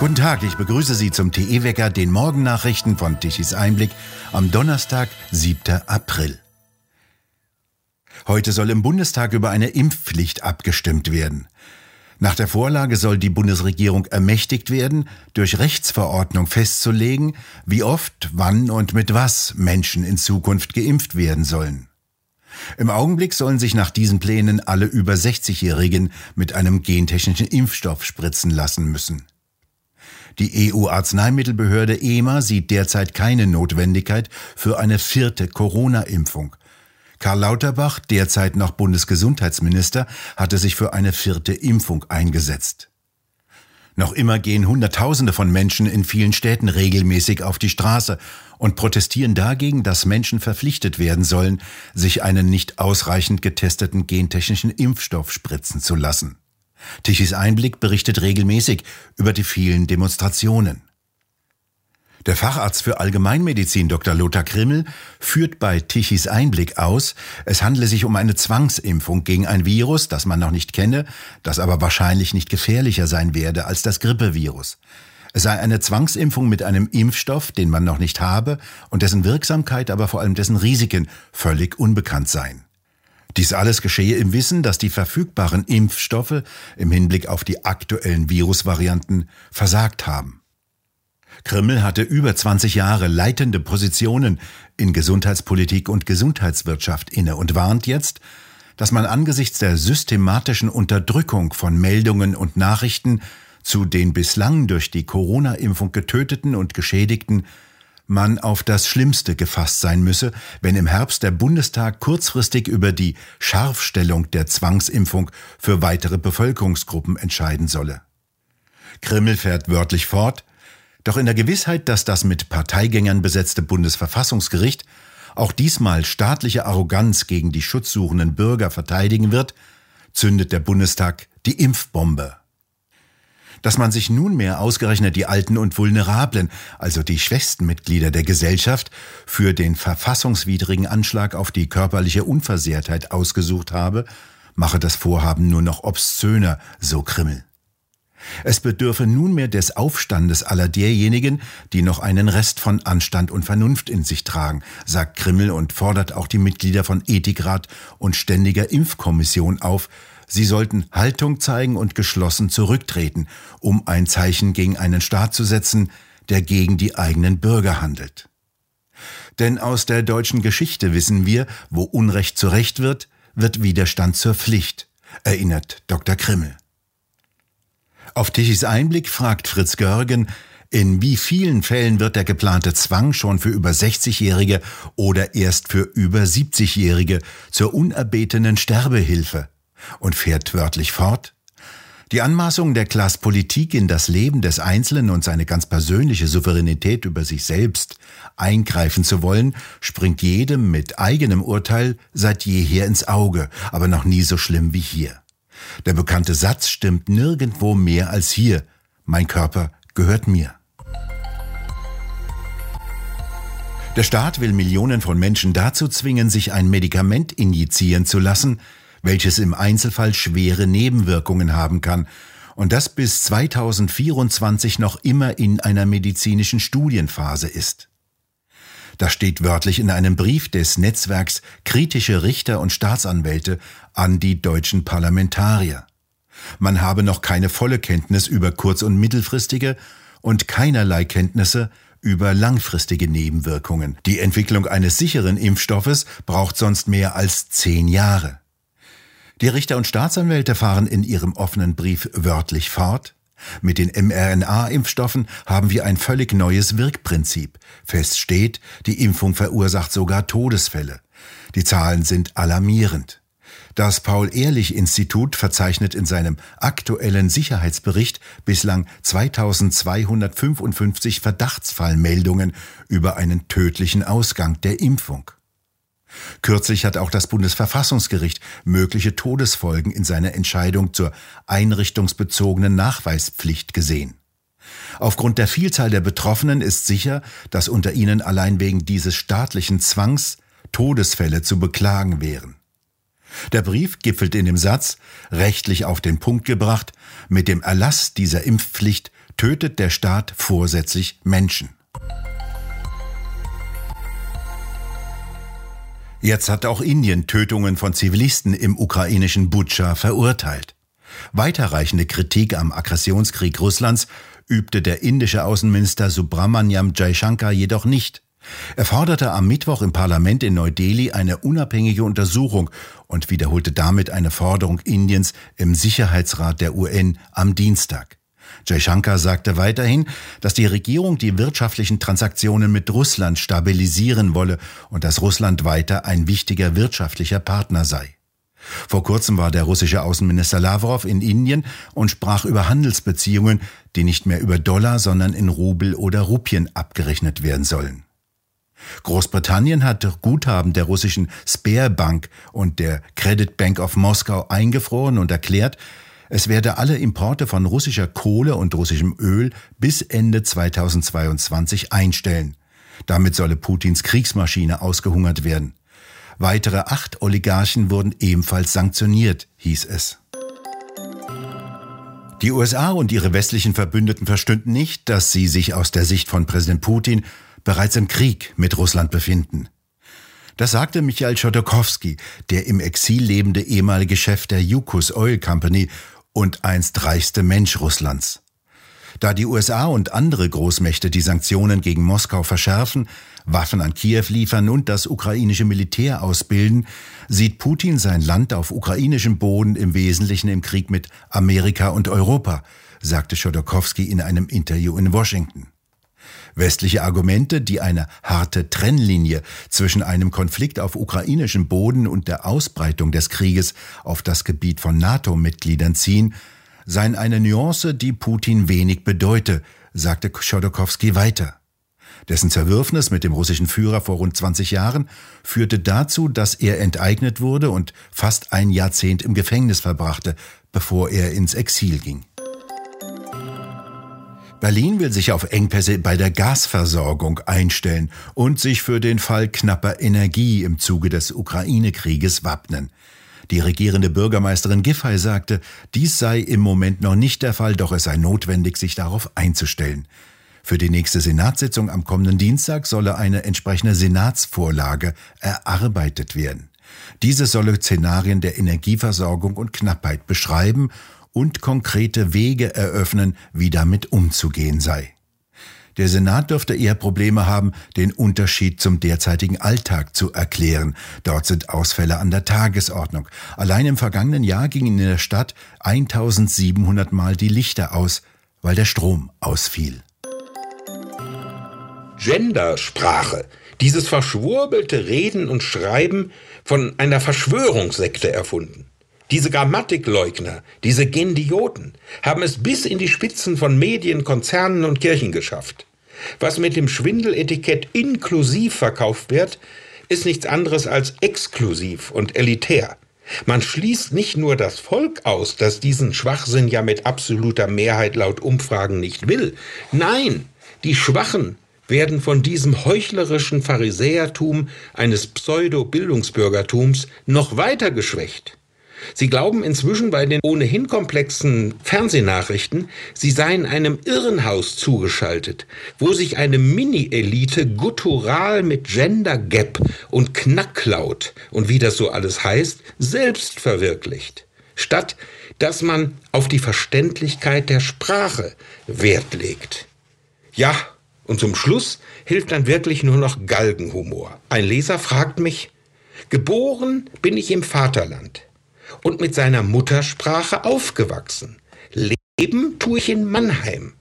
Guten Tag, ich begrüße Sie zum TE-Wecker, den Morgennachrichten von Tichys Einblick am Donnerstag, 7. April. Heute soll im Bundestag über eine Impfpflicht abgestimmt werden. Nach der Vorlage soll die Bundesregierung ermächtigt werden, durch Rechtsverordnung festzulegen, wie oft, wann und mit was Menschen in Zukunft geimpft werden sollen. Im Augenblick sollen sich nach diesen Plänen alle über 60-Jährigen mit einem gentechnischen Impfstoff spritzen lassen müssen. Die EU-Arzneimittelbehörde EMA sieht derzeit keine Notwendigkeit für eine vierte Corona-Impfung. Karl Lauterbach, derzeit noch Bundesgesundheitsminister, hatte sich für eine vierte Impfung eingesetzt. Noch immer gehen Hunderttausende von Menschen in vielen Städten regelmäßig auf die Straße und protestieren dagegen, dass Menschen verpflichtet werden sollen, sich einen nicht ausreichend getesteten gentechnischen Impfstoff spritzen zu lassen. Tichys Einblick berichtet regelmäßig über die vielen Demonstrationen. Der Facharzt für Allgemeinmedizin Dr. Lothar Krimmel führt bei Tichys Einblick aus, es handle sich um eine Zwangsimpfung gegen ein Virus, das man noch nicht kenne, das aber wahrscheinlich nicht gefährlicher sein werde als das Grippevirus. Es sei eine Zwangsimpfung mit einem Impfstoff, den man noch nicht habe und dessen Wirksamkeit, aber vor allem dessen Risiken völlig unbekannt seien. Dies alles geschehe im Wissen, dass die verfügbaren Impfstoffe im Hinblick auf die aktuellen Virusvarianten versagt haben. Krimmel hatte über 20 Jahre leitende Positionen in Gesundheitspolitik und Gesundheitswirtschaft inne und warnt jetzt, dass man angesichts der systematischen Unterdrückung von Meldungen und Nachrichten zu den bislang durch die Corona-Impfung getöteten und Geschädigten man auf das Schlimmste gefasst sein müsse, wenn im Herbst der Bundestag kurzfristig über die Scharfstellung der Zwangsimpfung für weitere Bevölkerungsgruppen entscheiden solle. Krimmel fährt wörtlich fort, doch in der Gewissheit, dass das mit Parteigängern besetzte Bundesverfassungsgericht auch diesmal staatliche Arroganz gegen die schutzsuchenden Bürger verteidigen wird, zündet der Bundestag die Impfbombe dass man sich nunmehr ausgerechnet die Alten und Vulnerablen, also die schwächsten Mitglieder der Gesellschaft, für den verfassungswidrigen Anschlag auf die körperliche Unversehrtheit ausgesucht habe, mache das Vorhaben nur noch obszöner, so Krimmel. Es bedürfe nunmehr des Aufstandes aller derjenigen, die noch einen Rest von Anstand und Vernunft in sich tragen, sagt Krimmel und fordert auch die Mitglieder von Ethikrat und Ständiger Impfkommission auf, Sie sollten Haltung zeigen und geschlossen zurücktreten, um ein Zeichen gegen einen Staat zu setzen, der gegen die eigenen Bürger handelt. Denn aus der deutschen Geschichte wissen wir, wo Unrecht zu Recht wird, wird Widerstand zur Pflicht, erinnert Dr. Krimmel. Auf Tichys Einblick fragt Fritz Görgen, in wie vielen Fällen wird der geplante Zwang schon für über 60-Jährige oder erst für über 70-Jährige zur unerbetenen Sterbehilfe? Und fährt wörtlich fort, die Anmaßung der Klasse Politik in das Leben des Einzelnen und seine ganz persönliche Souveränität über sich selbst eingreifen zu wollen, springt jedem mit eigenem Urteil seit jeher ins Auge, aber noch nie so schlimm wie hier. Der bekannte Satz stimmt nirgendwo mehr als hier. Mein Körper gehört mir. Der Staat will Millionen von Menschen dazu zwingen, sich ein Medikament injizieren zu lassen, welches im Einzelfall schwere Nebenwirkungen haben kann und das bis 2024 noch immer in einer medizinischen Studienphase ist. Das steht wörtlich in einem Brief des Netzwerks Kritische Richter und Staatsanwälte an die deutschen Parlamentarier. Man habe noch keine volle Kenntnis über kurz- und mittelfristige und keinerlei Kenntnisse über langfristige Nebenwirkungen. Die Entwicklung eines sicheren Impfstoffes braucht sonst mehr als zehn Jahre. Die Richter und Staatsanwälte fahren in ihrem offenen Brief wörtlich fort. Mit den mRNA-Impfstoffen haben wir ein völlig neues Wirkprinzip. Fest steht, die Impfung verursacht sogar Todesfälle. Die Zahlen sind alarmierend. Das Paul-Ehrlich-Institut verzeichnet in seinem aktuellen Sicherheitsbericht bislang 2255 Verdachtsfallmeldungen über einen tödlichen Ausgang der Impfung. Kürzlich hat auch das Bundesverfassungsgericht mögliche Todesfolgen in seiner Entscheidung zur einrichtungsbezogenen Nachweispflicht gesehen. Aufgrund der Vielzahl der Betroffenen ist sicher, dass unter ihnen allein wegen dieses staatlichen Zwangs Todesfälle zu beklagen wären. Der Brief gipfelt in dem Satz, rechtlich auf den Punkt gebracht, mit dem Erlass dieser Impfpflicht tötet der Staat vorsätzlich Menschen. Jetzt hat auch Indien Tötungen von Zivilisten im ukrainischen Butscha verurteilt. Weiterreichende Kritik am Aggressionskrieg Russlands übte der indische Außenminister Subramanyam Jaishankar jedoch nicht. Er forderte am Mittwoch im Parlament in Neu-Delhi eine unabhängige Untersuchung und wiederholte damit eine Forderung Indiens im Sicherheitsrat der UN am Dienstag. Jaishankar sagte weiterhin, dass die Regierung die wirtschaftlichen Transaktionen mit Russland stabilisieren wolle und dass Russland weiter ein wichtiger wirtschaftlicher Partner sei. Vor kurzem war der russische Außenminister Lavrov in Indien und sprach über Handelsbeziehungen, die nicht mehr über Dollar, sondern in Rubel oder Rupien abgerechnet werden sollen. Großbritannien hat Guthaben der russischen Spare Bank und der Credit Bank of Moskau eingefroren und erklärt, es werde alle Importe von russischer Kohle und russischem Öl bis Ende 2022 einstellen. Damit solle Putins Kriegsmaschine ausgehungert werden. Weitere acht Oligarchen wurden ebenfalls sanktioniert, hieß es. Die USA und ihre westlichen Verbündeten verstünden nicht, dass sie sich aus der Sicht von Präsident Putin bereits im Krieg mit Russland befinden. Das sagte Michael Chodorkowski, der im Exil lebende ehemalige Chef der Yukos Oil Company und einst reichste Mensch Russlands. Da die USA und andere Großmächte die Sanktionen gegen Moskau verschärfen, Waffen an Kiew liefern und das ukrainische Militär ausbilden, sieht Putin sein Land auf ukrainischem Boden im Wesentlichen im Krieg mit Amerika und Europa, sagte Chodorkowski in einem Interview in Washington. Westliche Argumente, die eine harte Trennlinie zwischen einem Konflikt auf ukrainischem Boden und der Ausbreitung des Krieges auf das Gebiet von NATO-Mitgliedern ziehen, seien eine Nuance, die Putin wenig bedeute, sagte Chodorkowski weiter. Dessen Zerwürfnis mit dem russischen Führer vor rund 20 Jahren führte dazu, dass er enteignet wurde und fast ein Jahrzehnt im Gefängnis verbrachte, bevor er ins Exil ging. Berlin will sich auf Engpässe bei der Gasversorgung einstellen und sich für den Fall knapper Energie im Zuge des Ukraine-Krieges wappnen. Die regierende Bürgermeisterin Giffey sagte, dies sei im Moment noch nicht der Fall, doch es sei notwendig, sich darauf einzustellen. Für die nächste Senatssitzung am kommenden Dienstag solle eine entsprechende Senatsvorlage erarbeitet werden. Diese solle Szenarien der Energieversorgung und Knappheit beschreiben und konkrete Wege eröffnen, wie damit umzugehen sei. Der Senat dürfte eher Probleme haben, den Unterschied zum derzeitigen Alltag zu erklären. Dort sind Ausfälle an der Tagesordnung. Allein im vergangenen Jahr gingen in der Stadt 1700 Mal die Lichter aus, weil der Strom ausfiel. Gendersprache, dieses verschwurbelte Reden und Schreiben von einer Verschwörungssekte erfunden. Diese Grammatikleugner, diese Gendioten haben es bis in die Spitzen von Medien, Konzernen und Kirchen geschafft. Was mit dem Schwindeletikett inklusiv verkauft wird, ist nichts anderes als exklusiv und elitär. Man schließt nicht nur das Volk aus, das diesen Schwachsinn ja mit absoluter Mehrheit laut Umfragen nicht will. Nein, die Schwachen werden von diesem heuchlerischen Pharisäertum eines Pseudo-Bildungsbürgertums noch weiter geschwächt. Sie glauben inzwischen bei den ohnehin komplexen Fernsehnachrichten, sie seien einem Irrenhaus zugeschaltet, wo sich eine Mini-Elite guttural mit Gender Gap und Knacklaut und wie das so alles heißt, selbst verwirklicht. Statt dass man auf die Verständlichkeit der Sprache Wert legt. Ja, und zum Schluss hilft dann wirklich nur noch Galgenhumor. Ein Leser fragt mich, geboren bin ich im Vaterland und mit seiner Muttersprache aufgewachsen. Leben tue ich in Mannheim.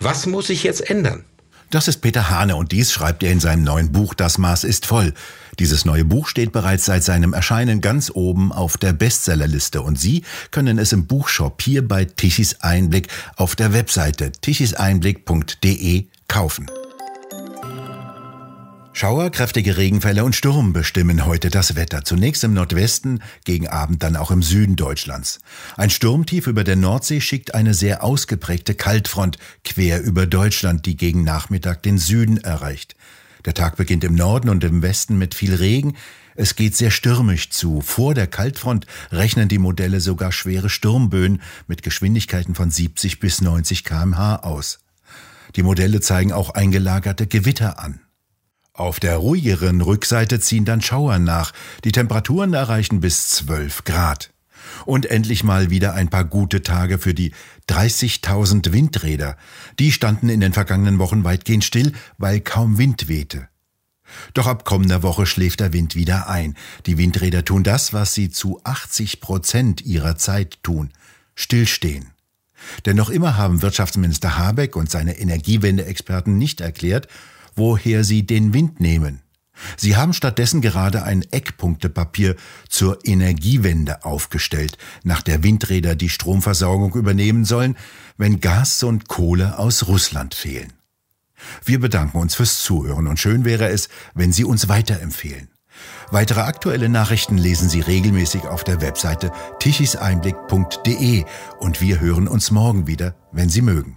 Was muss ich jetzt ändern? Das ist Peter Hane und dies schreibt er in seinem neuen Buch Das Maß ist voll. Dieses neue Buch steht bereits seit seinem Erscheinen ganz oben auf der Bestsellerliste und Sie können es im Buchshop hier bei Tichys Einblick auf der Webseite tichiseinblick.de kaufen. Schauer, kräftige Regenfälle und Sturm bestimmen heute das Wetter. Zunächst im Nordwesten, gegen Abend dann auch im Süden Deutschlands. Ein Sturmtief über der Nordsee schickt eine sehr ausgeprägte Kaltfront quer über Deutschland, die gegen Nachmittag den Süden erreicht. Der Tag beginnt im Norden und im Westen mit viel Regen. Es geht sehr stürmisch zu. Vor der Kaltfront rechnen die Modelle sogar schwere Sturmböen mit Geschwindigkeiten von 70 bis 90 kmh aus. Die Modelle zeigen auch eingelagerte Gewitter an. Auf der ruhigeren Rückseite ziehen dann Schauer nach. Die Temperaturen erreichen bis 12 Grad. Und endlich mal wieder ein paar gute Tage für die 30.000 Windräder. Die standen in den vergangenen Wochen weitgehend still, weil kaum Wind wehte. Doch ab kommender Woche schläft der Wind wieder ein. Die Windräder tun das, was sie zu 80 Prozent ihrer Zeit tun. Stillstehen. Denn noch immer haben Wirtschaftsminister Habeck und seine Energiewende-Experten nicht erklärt, woher sie den Wind nehmen. Sie haben stattdessen gerade ein Eckpunktepapier zur Energiewende aufgestellt, nach der Windräder die Stromversorgung übernehmen sollen, wenn Gas und Kohle aus Russland fehlen. Wir bedanken uns fürs Zuhören und schön wäre es, wenn Sie uns weiterempfehlen. Weitere aktuelle Nachrichten lesen Sie regelmäßig auf der Webseite tichiseinblick.de und wir hören uns morgen wieder, wenn Sie mögen.